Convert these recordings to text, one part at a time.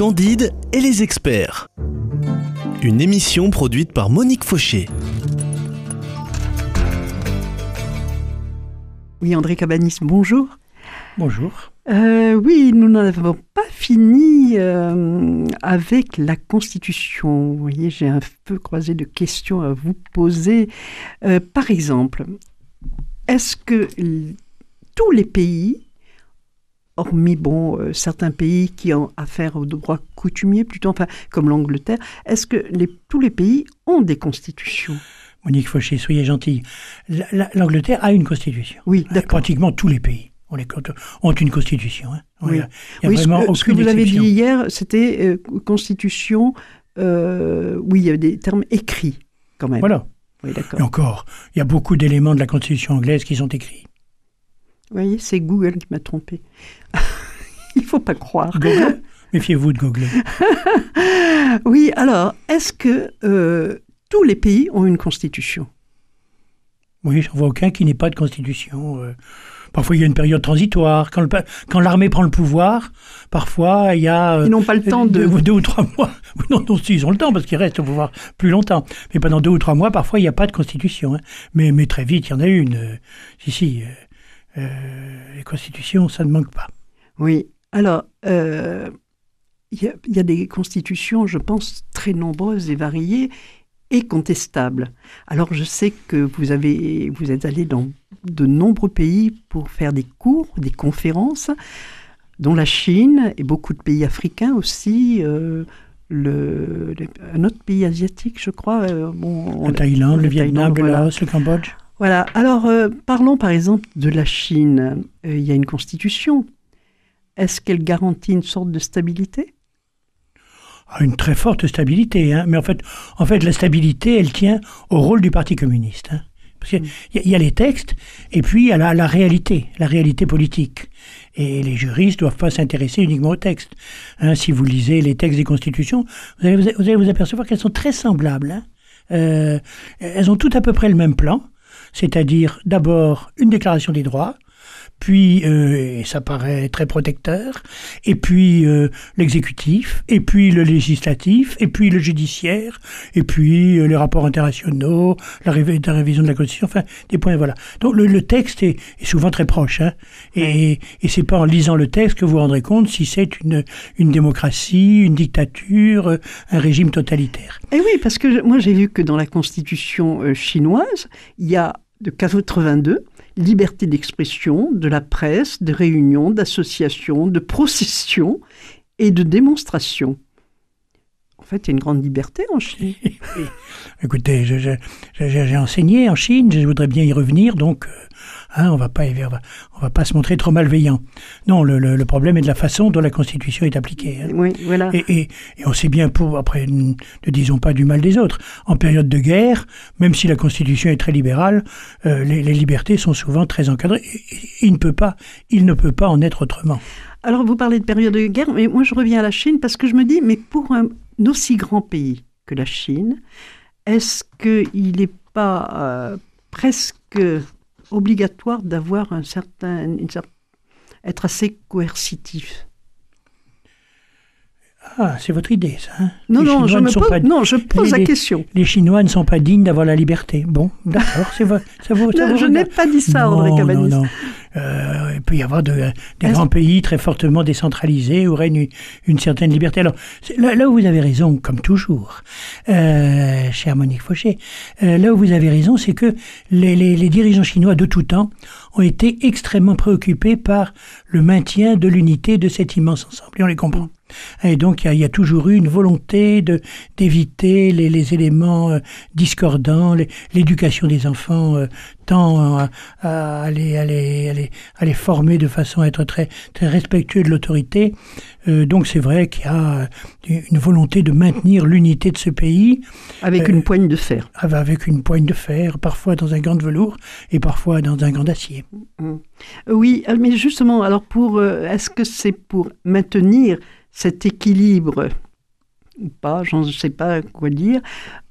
Candide et les experts. Une émission produite par Monique Fauché. Oui, André Cabanis, bonjour. Bonjour. Euh, oui, nous n'avons pas fini euh, avec la Constitution. Vous voyez, j'ai un peu croisé de questions à vous poser. Euh, par exemple, est-ce que tous les pays, hormis bon, certains pays qui ont affaire au droit coutumier, plutôt, enfin, comme l'Angleterre, est-ce que les, tous les pays ont des constitutions? Monique Fauché, soyez gentille. L'Angleterre a une constitution. Oui, d'accord. Pratiquement tous les pays on les, ont une constitution. Hein. Oui, oui ce, que, vous avez dit hier, c'était euh, constitution, euh, oui, il y a des termes écrits quand même. Voilà. Oui, d'accord. Et encore, il y a beaucoup d'éléments de la constitution anglaise qui sont écrits. Vous voyez, c'est Google qui m'a trompé. il faut pas croire. Google? Méfiez-vous de Google. oui, alors, est-ce que euh, tous les pays ont une constitution? Oui, j'en vois aucun qui n'ait pas de constitution. Euh, parfois, il y a une période transitoire. Quand, quand l'armée prend le pouvoir, parfois, il y a... Euh, ils n'ont pas le temps de... Deux, ou trois mois. non, non, ils ont le temps, parce qu'ils restent au pouvoir plus longtemps. Mais pendant deux ou trois mois, parfois, il n'y a pas de constitution. Hein. Mais, mais très vite, il y en a une. si, si. Les constitutions, ça ne manque pas. Oui. Alors, il y, a des constitutions, je pense, très nombreuses et variées et contestables. Alors je sais que vous, avez, vous êtes allé dans de nombreux pays pour faire des cours, des conférences, dont la Chine et beaucoup de pays africains aussi. Euh, le, un autre pays asiatique, je crois. Euh, bon, la Thaïlande, le, Vietnam, le Laos, le Cambodge. Voilà. Alors, euh, parlons par exemple de la Chine. Il y a une constitution. Est-ce qu'elle garantit une sorte de stabilité? Une très forte stabilité. Hein. Mais en fait, en fait, la stabilité, elle tient au rôle du Parti communiste. Hein. Parce qu'il y, a les textes, et puis il y a la, réalité, la réalité politique. Et les juristes ne doivent pas s'intéresser uniquement aux textes. Hein. si vous lisez les textes des constitutions, vous allez vous, allez vous apercevoir qu'elles sont très semblables. Hein. Euh, elles ont toutes à peu près le même plan, c'est-à-dire d'abord une déclaration des droits, puis, euh, et ça paraît très protecteur, et puis euh, l'exécutif, et puis le législatif, et puis le judiciaire, et puis euh, les rapports internationaux, la, révision de la Constitution, enfin, des points, voilà. Donc le, texte est, souvent très proche, hein, et, et c'est pas en lisant le texte que vous vous rendrez compte si c'est une, une démocratie, une dictature, un régime totalitaire. Et oui, parce que moi j'ai vu que dans la Constitution chinoise, il y a de 82, liberté d'expression, de la presse, de réunions, d'associations, de processions et de démonstrations. En fait, il y a une grande liberté en Chine. Écoutez, j'ai enseigné en Chine, je voudrais bien y revenir, donc euh, Hein, on va pas, on va pas se montrer trop malveillant. Non, le, problème est de la façon dont la Constitution est appliquée. Hein. Oui, voilà. Et, on sait bien pour après, ne disons pas du mal des autres. En période de guerre, même si la Constitution est très libérale, euh, les, libertés sont souvent très encadrées. il ne peut pas, il ne peut pas en être autrement. Alors vous parlez de période de guerre, mais moi je reviens à la Chine parce que je me dis, mais pour un aussi grand pays que la Chine, est-ce qu'il n'est pas euh, presque obligatoire d'avoir un certain, être assez coercitif. Ah, c'est votre idée, ça. Hein non, non, je pose, non, je pose la question. Les Chinois ne sont pas dignes d'avoir la liberté. Bon, d'accord, c'est ça vaut, ça Je n'ai pas dit ça, André Cabanis. Non, non. Euh, il peut y avoir de, des grands pays très fortement décentralisés où règne une, certaine liberté. Alors, là, où vous avez raison, comme toujours, euh, cher Monique Fauché, euh, là où vous avez raison, c'est que les, les, les dirigeants chinois de tout temps ont été extrêmement préoccupés par le maintien de l'unité de cet immense ensemble. Et on les comprend. Et donc il y, a, toujours eu une volonté de d'éviter les, les, éléments euh, discordants, l'éducation des enfants euh, tend à, à, les, à, les, à, les, former de façon à être très, très respectueux de l'autorité. Euh, donc c'est vrai qu'il y a une volonté de maintenir l'unité de ce pays. Avec une poigne de fer. Avec une poigne de fer, parfois dans un gant de velours et parfois dans un gant d'acier. Mmh. Oui, mais justement, alors pour, est-ce que c'est pour maintenir cet équilibre pas, j'en sais pas quoi dire,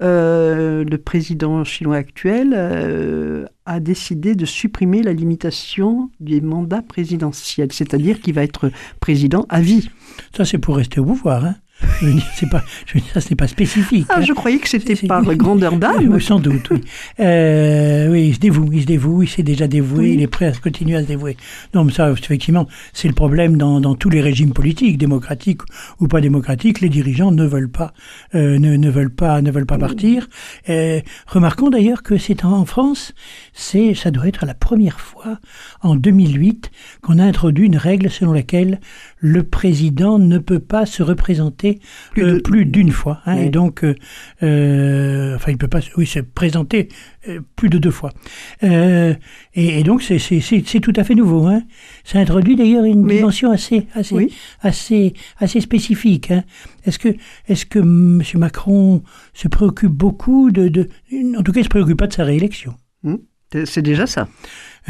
euh, le président chinois actuel euh, a décidé de supprimer la limitation des mandats présidentiels, c'est-à-dire qu'il va être président à vie. Ça, c'est pour rester au pouvoir. Hein. Je veux dire, c'est pas, je veux dire, ça, c'est pas spécifique. Ah, hein. je croyais que c'était par grandeur d'âme. Oui, sans doute, oui. Euh, oui, il se dévoue, il se dévoue, il s'est déjà dévoué, Oui. il est prêt à continuer à se dévouer. Non, mais ça, effectivement, c'est le problème dans, dans tous les régimes politiques, démocratiques ou pas démocratiques. Les dirigeants ne veulent pas, euh, ne, ne veulent pas, ne veulent pas partir. Euh, remarquons d'ailleurs que c'est en, en France, c'est, ça doit être la première fois en 2008 qu'on a introduit une règle selon laquelle le président ne peut pas se représenter Plus euh, de- plus d'une fois. hein, Oui. Et donc, euh, euh, enfin, il peut pas, oui, se présenter plus de deux fois. Et, et donc, c'est- c'est c'est- c'est tout à fait nouveau. Hein. Ça introduit d'ailleurs une Mais- dimension assez, assez, Oui. assez, assez spécifique. Hein. Est-ce que, est-ce que M. Macron se préoccupe beaucoup de, de, en tout cas, il se préoccupe pas de sa réélection? C'est- C'est déjà ça.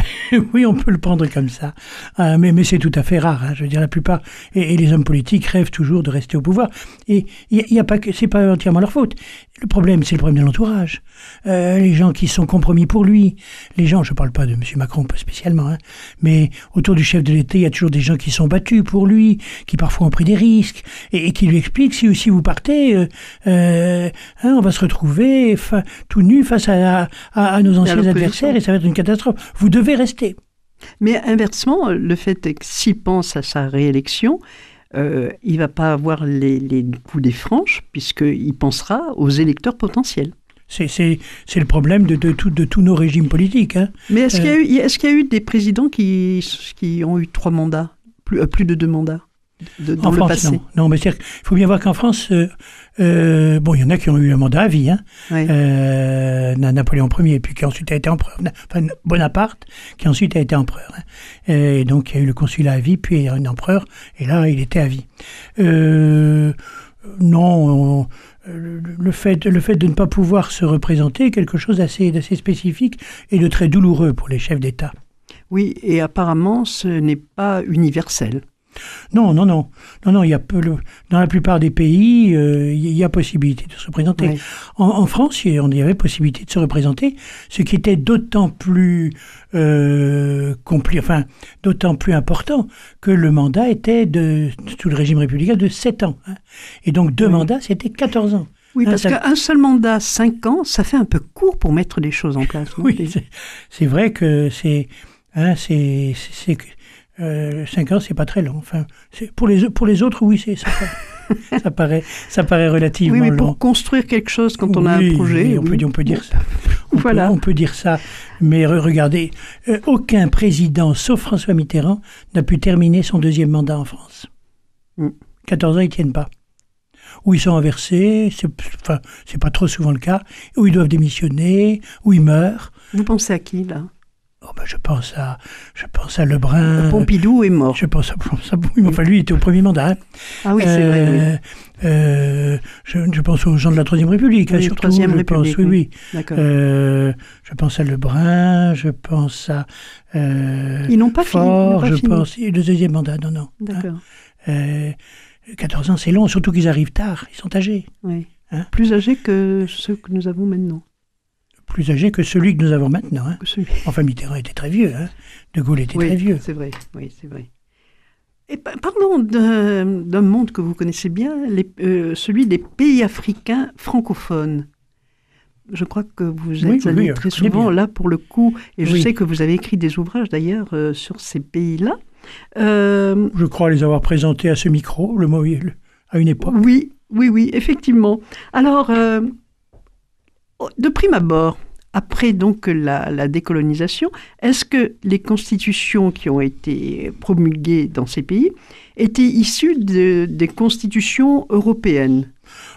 oui, on peut le prendre comme ça. Euh, mais c'est tout à fait rare. hein. Je veux dire, la plupart et, les hommes politiques rêvent toujours de rester au pouvoir. Et il a pas que c'est pas entièrement leur faute. Le problème, c'est le problème de l'entourage. Euh, les gens qui sont compromis pour lui. Les gens, je parle pas de M. Macron pas spécialement, hein, mais autour du chef de l'État, il y a toujours des gens qui sont battus pour lui, qui parfois ont pris des risques et, et qui lui expliquent si, si vous partez, euh, euh, hein, on va se retrouver tout nu face à, à, à nos anciens adversaires et ça va être une catastrophe. Vous devez rester. Mais inversement, le fait est que s'il pense à sa réélection, euh, il va pas avoir les, les coups des franches, puisqu'il pensera aux électeurs potentiels. C'est, le problème de, de, tout- de tous nos régimes politiques. Hein. Mais est-ce Euh. qu'il y, a eu- est-ce qu'il y a eu des présidents qui, qui ont eu trois mandats, plus, euh, plus de deux mandats? De- dans en le France, passé non. Non, mais il faut bien voir qu'en France, euh, euh, bon, il y en a qui ont eu un mandat à vie. Hein. Euh, Na- Napoléon Ier, puis qui ensuite a été empereur. Enfin, Bonaparte, qui ensuite a été empereur. hein. Et donc, il y a eu le consulat à vie, puis un empereur, et là, il était à vie. Non, on- le fait, le fait de ne pas pouvoir se représenter est quelque chose d'assez spécifique et de très douloureux pour les chefs d'État. Oui, et apparemment, ce n'est pas universel. Non, non, non, non, non. Il y a peu, le- dans la plupart des pays, euh, il y a possibilité de se représenter. En, en France, il y on y avait possibilité de se représenter, ce qui était d'autant plus euh, compli- enfin, d'autant plus important que le mandat était de sous le régime républicain de 7 ans. hein. Et donc deux Oui. mandats, c'était 14 ans. Oui, Ah, parce ça- qu'un seul mandat, cinq ans, ça fait un peu court pour mettre les choses en place. Oui, c'est- vrai que c'est, hein, c'est, euh, cinq ans, c'est pas très long. Enfin, pour les pour les autres, oui, c'est ça, paraît- ça paraît ça paraît relativement Oui, mais long. pour construire quelque chose quand on a un projet. oui, on, peut, oui. on peut dire ça. On, Voilà. peut, on peut dire ça. Mais re- regardez, euh, aucun président, sauf François Mitterrand, n'a pu terminer son deuxième mandat en France. Mm. 14 ans, ils tiennent pas. Ou ils sont inversés, c'est enfin, c'est pas trop souvent le cas, ou ils doivent démissionner, ou ils meurent. Vous pensez à qui, là? Oh, ben, je pense à, je pense à Lebrun. Pompidou est mort. Je pense à, mais enfin, lui, il était au premier mandat. hein. Ah oui, c'est vrai. oui. Euh, euh, je, je pense aux gens de la Troisième République, hein, surtout. Troisième je République, pense, oui, oui. D'accord. Euh, je pense à Lebrun, je pense à Ils n'ont pas fini. ils Fort, pas je fini. pense. Le deuxième mandat, non, non. D'accord. Euh, 14 ans, c'est long, surtout qu'ils arrivent tard, ils sont âgés. Oui. Hein Plus âgés que ceux que nous avons maintenant. Plus âgés que celui que nous avons maintenant. hein. Enfin, Mitterrand était très vieux. Hein. De Gaulle était Oui, très vieux. c'est vrai. Oui, c'est vrai. Et pa- parlons d'un monde que vous connaissez bien, les- euh, celui des pays africains francophones. Je crois que vous êtes Oui, allé oui, très souvent bien. là pour le coup, et je sais que vous avez écrit des ouvrages d'ailleurs euh, sur ces pays-là. Euh, Je crois les avoir présentés à ce micro, le mot, à une époque. Oui, oui, oui, effectivement. Alors, de prime abord, après donc la, décolonisation, est-ce que les constitutions qui ont été promulguées dans ces pays étaient issues de- des constitutions européennes?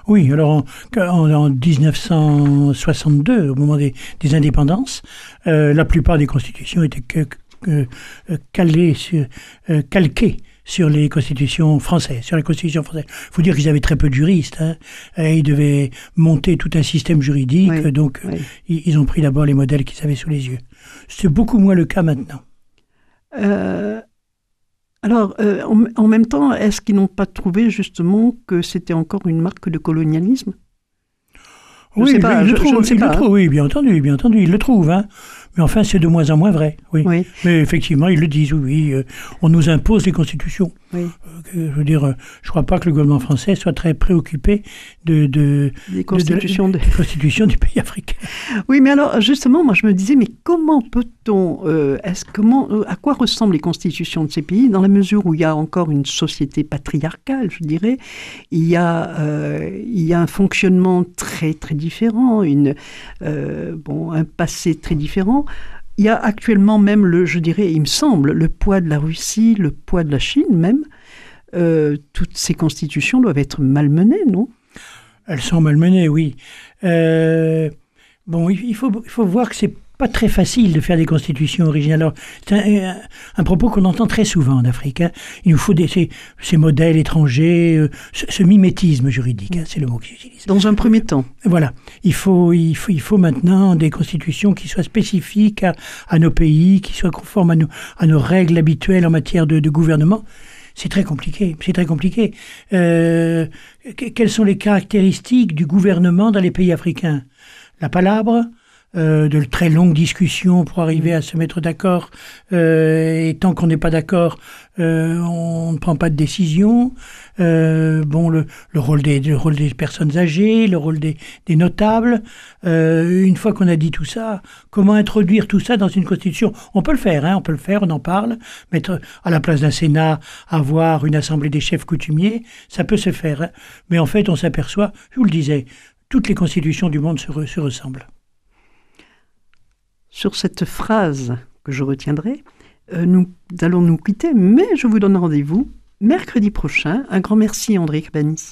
Oui, alors en, en- en 1962, au moment des, indépendances, euh, la plupart des constitutions étaient euh, calées euh, calquées sur les constitutions françaises, sur la constitution française. Il faut dire qu'ils avaient très peu de juristes. Hein, et ils devaient monter tout un système juridique, Oui, donc oui. ils, ils ont pris d'abord les modèles qu'ils avaient sous les yeux. C'est beaucoup moins le cas maintenant. Euh, Alors, euh, en, même temps, est-ce qu'ils n'ont pas trouvé justement que c'était encore une marque de colonialisme? Oui, pas, trouve, trouve, oui, bien entendu, bien entendu, il le trouve. Hein. Mais enfin, c'est de moins en moins vrai, oui. Mais effectivement, ils le disent, oui, euh, on nous impose les constitutions. Oui. Euh, je veux dire, euh, je ne crois pas que le gouvernement français soit très préoccupé de, de, des constitutions, de, constitutions du pays africain. Oui, mais alors, justement, moi, je me disais, mais comment peut-on, est-ce, comment, à quoi ressemblent les constitutions de ces pays dans la mesure où il y a encore une société patriarcale, je dirais, il y a, il y a un fonctionnement très, très différent, une, bon, un passé très différent. Il y a actuellement même, le, je dirais, il me semble, le poids de la Russie, le poids de la Chine même. Euh, toutes ces constitutions doivent être malmenées, non? Elles sont malmenées, oui. Euh, bon, il faut, il faut voir que c'est pas très facile de faire des constitutions originales. C'est un, propos qu'on entend très souvent en Afrique. Hein. Il nous faut des, ces, modèles étrangers, euh, ce, mimétisme juridique, hein, c'est le mot que j'utilise. Dans un premier temps. Voilà. Il faut, il faut, il faut maintenant des constitutions qui soient spécifiques à, nos pays, qui soient conformes à nos, à nos règles habituelles en matière de, gouvernement. C'est très compliqué. C'est très compliqué. Euh, quelles sont les caractéristiques du gouvernement dans les pays africains? La palabre, euh, de très longues discussions pour arriver à se mettre d'accord. Euh, et tant qu'on n'est pas d'accord, euh, on ne prend pas de décision. bon, le, le, rôle des, le rôle des personnes âgées, le rôle des, des notables. une fois qu'on a dit tout ça, comment introduire tout ça dans une constitution? On peut le faire, hein, on peut le faire, on en parle. Mettre à la place d'un Sénat, avoir une assemblée des chefs coutumiers, ça peut se faire. Hein. Mais en fait, on s'aperçoit, je vous le disais, toutes les constitutions du monde se, se ressemblent. Sur cette phrase que je retiendrai, euh, nous allons nous quitter, mais je vous donne rendez-vous mercredi prochain. Un grand merci André Cabanis.